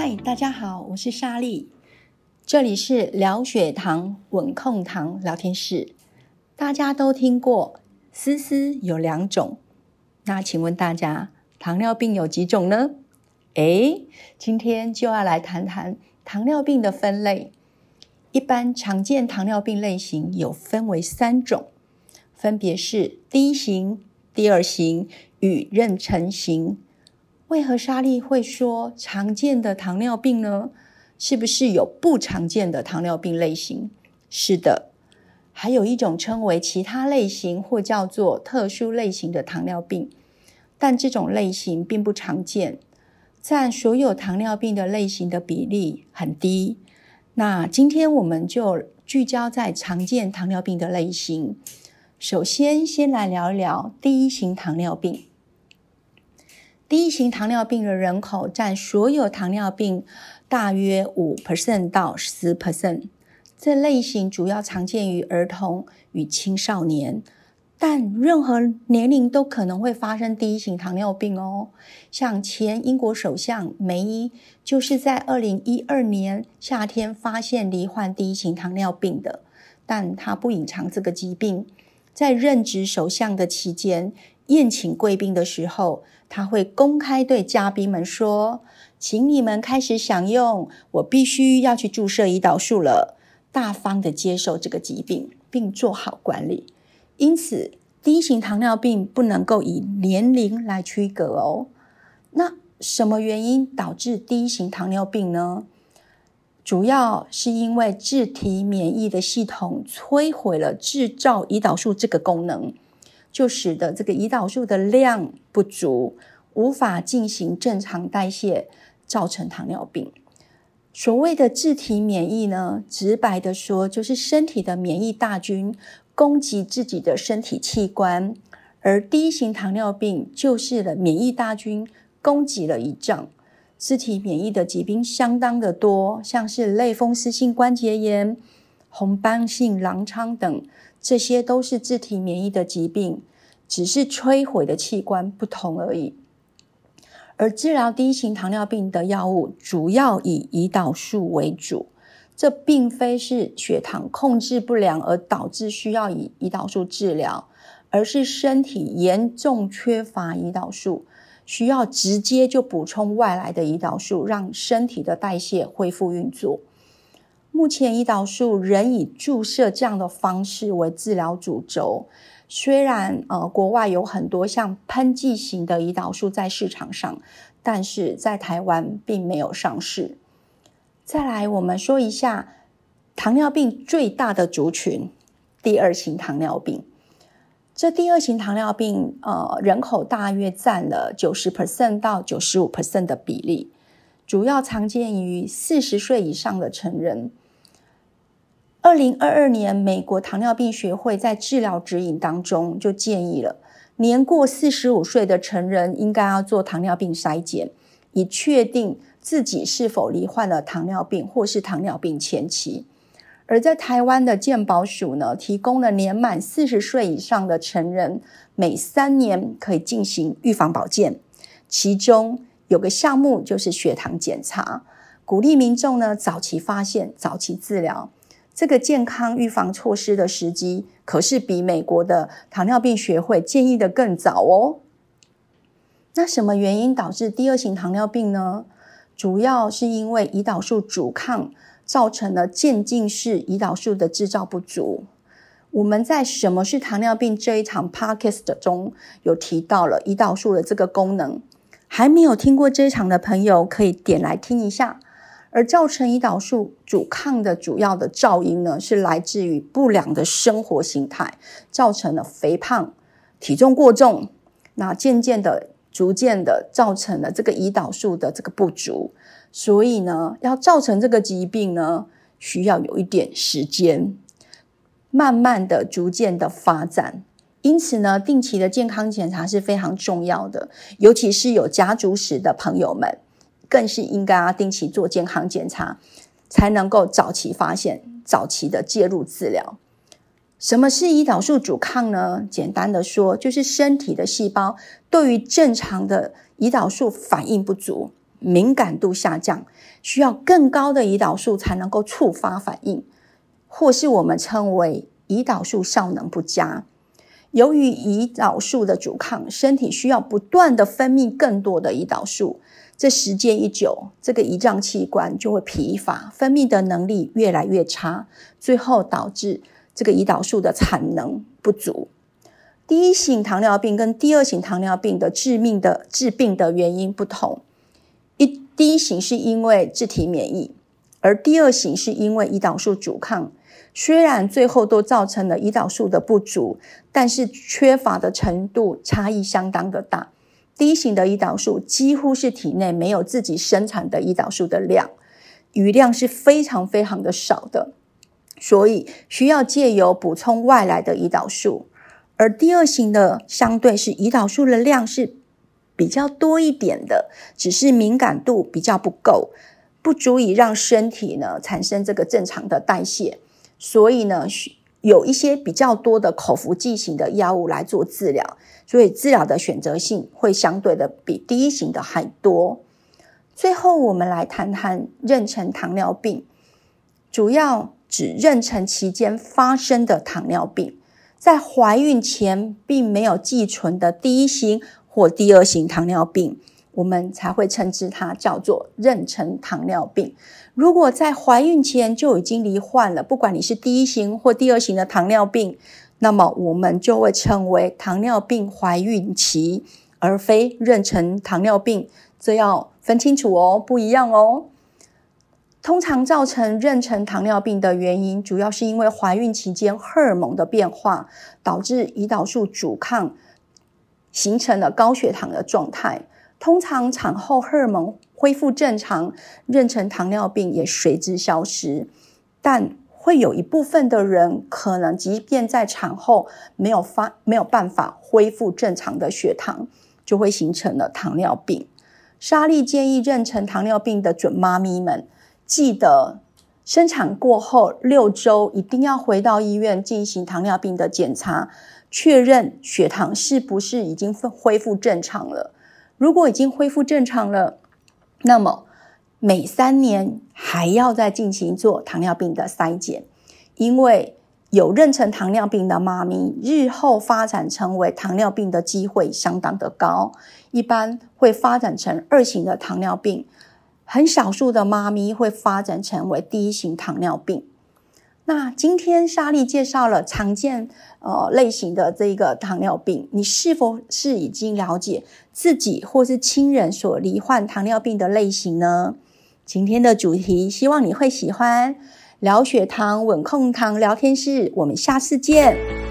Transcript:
嗨，大家好，我是莎莉，这里是聊血糖稳控糖聊天室。大家都听过丝丝有两种，那请问大家糖尿病有几种呢？诶，今天就要来谈谈糖尿病的分类。一般常见糖尿病类型有分为三种，分别是第一型、第二型与妊娠型。为何莎莉会说常见的糖尿病呢？是不是有不常见的糖尿病类型？是的，还有一种称为其他类型或叫做特殊类型的糖尿病，但这种类型并不常见，占所有糖尿病的类型的比例很低。那今天我们就聚焦在常见糖尿病的类型。首先，先来聊一聊第一型糖尿病。第一型糖尿病的人口占所有糖尿病大约五 percent 到十 percent。这类型主要常见于儿童与青少年，但任何年龄都可能会发生第一型糖尿病哦。像前英国首相梅伊就是在二零一二年夏天发现罹患第一型糖尿病的，但他不隐藏这个疾病，在任职首相的期间。宴请贵宾的时候，他会公开对嘉宾们说：“请你们开始享用，我必须要去注射胰岛素了。”大方的接受这个疾病，并做好管理。因此，第一型糖尿病不能够以年龄来区隔哦。那什么原因导致第一型糖尿病呢？主要是因为自体免疫的系统摧毁了制造胰岛素这个功能。就使得这个胰岛素的量不足，无法进行正常代谢，造成糖尿病。所谓的自体免疫呢，直白的说，就是身体的免疫大军攻击自己的身体器官，而第一型糖尿病就是的免疫大军攻击了胰脏。自体免疫的疾病相当的多，像是类风湿性关节炎、红斑性狼疮等。这些都是自体免疫的疾病，只是摧毁的器官不同而已。而治疗第一型糖尿病的药物主要以胰岛素为主，这并非是血糖控制不良而导致需要以胰岛素治疗，而是身体严重缺乏胰岛素，需要直接就补充外来的胰岛素，让身体的代谢恢复运作。目前胰岛素仍以注射这样的方式为治疗主轴，虽然呃国外有很多像喷剂型的胰岛素在市场上，但是在台湾并没有上市。再来，我们说一下糖尿病最大的族群——第二型糖尿病。这第二型糖尿病呃人口大约占了九十 percent 到九十五 percent 的比例，主要常见于四十岁以上的成人。二零二二年，美国糖尿病学会在治疗指引当中就建议了，年过四十五岁的成人应该要做糖尿病筛检，以确定自己是否罹患了糖尿病或是糖尿病前期。而在台湾的健保署呢，提供了年满四十岁以上的成人每三年可以进行预防保健，其中有个项目就是血糖检查，鼓励民众呢早期发现、早期治疗。这个健康预防措施的时机，可是比美国的糖尿病学会建议的更早哦。那什么原因导致第二型糖尿病呢？主要是因为胰岛素阻抗造成了渐进式胰岛素的制造不足。我们在《什么是糖尿病》这一场 podcast 中有提到了胰岛素的这个功能，还没有听过这一场的朋友，可以点来听一下。而造成胰岛素阻抗的主要的噪音呢，是来自于不良的生活形态，造成了肥胖、体重过重，那渐渐的、逐渐的造成了这个胰岛素的这个不足。所以呢，要造成这个疾病呢，需要有一点时间，慢慢的、逐渐的发展。因此呢，定期的健康检查是非常重要的，尤其是有家族史的朋友们。更是应该要定期做健康检查，才能够早期发现、早期的介入治疗。什么是胰岛素阻抗呢？简单的说，就是身体的细胞对于正常的胰岛素反应不足，敏感度下降，需要更高的胰岛素才能够触发反应，或是我们称为胰岛素效能不佳。由于胰岛素的阻抗，身体需要不断的分泌更多的胰岛素。这时间一久，这个胰脏器官就会疲乏，分泌的能力越来越差，最后导致这个胰岛素的产能不足。第一型糖尿病跟第二型糖尿病的致命的致病的原因不同。一第一型是因为自体免疫，而第二型是因为胰岛素阻抗。虽然最后都造成了胰岛素的不足，但是缺乏的程度差异相当的大。第一型的胰岛素几乎是体内没有自己生产的胰岛素的量，余量是非常非常的少的，所以需要借由补充外来的胰岛素。而第二型的相对是胰岛素的量是比较多一点的，只是敏感度比较不够，不足以让身体呢产生这个正常的代谢，所以呢。有一些比较多的口服剂型的药物来做治疗，所以治疗的选择性会相对的比第一型的还多。最后，我们来谈谈妊娠糖尿病，主要指妊娠期间发生的糖尿病，在怀孕前并没有寄存的第一型或第二型糖尿病。我们才会称之它叫做妊娠糖尿病。如果在怀孕前就已经罹患了，不管你是第一型或第二型的糖尿病，那么我们就会称为糖尿病怀孕期，而非妊娠糖尿病。这要分清楚哦，不一样哦。通常造成妊娠糖尿病的原因，主要是因为怀孕期间荷尔蒙的变化，导致胰岛素阻抗，形成了高血糖的状态。通常产后荷尔蒙恢复正常，妊娠糖尿病也随之消失。但会有一部分的人，可能即便在产后没有发没有办法恢复正常的血糖，就会形成了糖尿病。莎莉建议妊娠糖尿病的准妈咪们，记得生产过后六周一定要回到医院进行糖尿病的检查，确认血糖是不是已经恢复正常了。如果已经恢复正常了，那么每三年还要再进行做糖尿病的筛检，因为有妊娠糖尿病的妈咪，日后发展成为糖尿病的机会相当的高，一般会发展成二型的糖尿病，很少数的妈咪会发展成为第一型糖尿病。那今天莎莉介绍了常见呃类型的这个糖尿病，你是否是已经了解自己或是亲人所罹患糖尿病的类型呢？今天的主题希望你会喜欢，聊血糖稳控糖聊天室，我们下次见。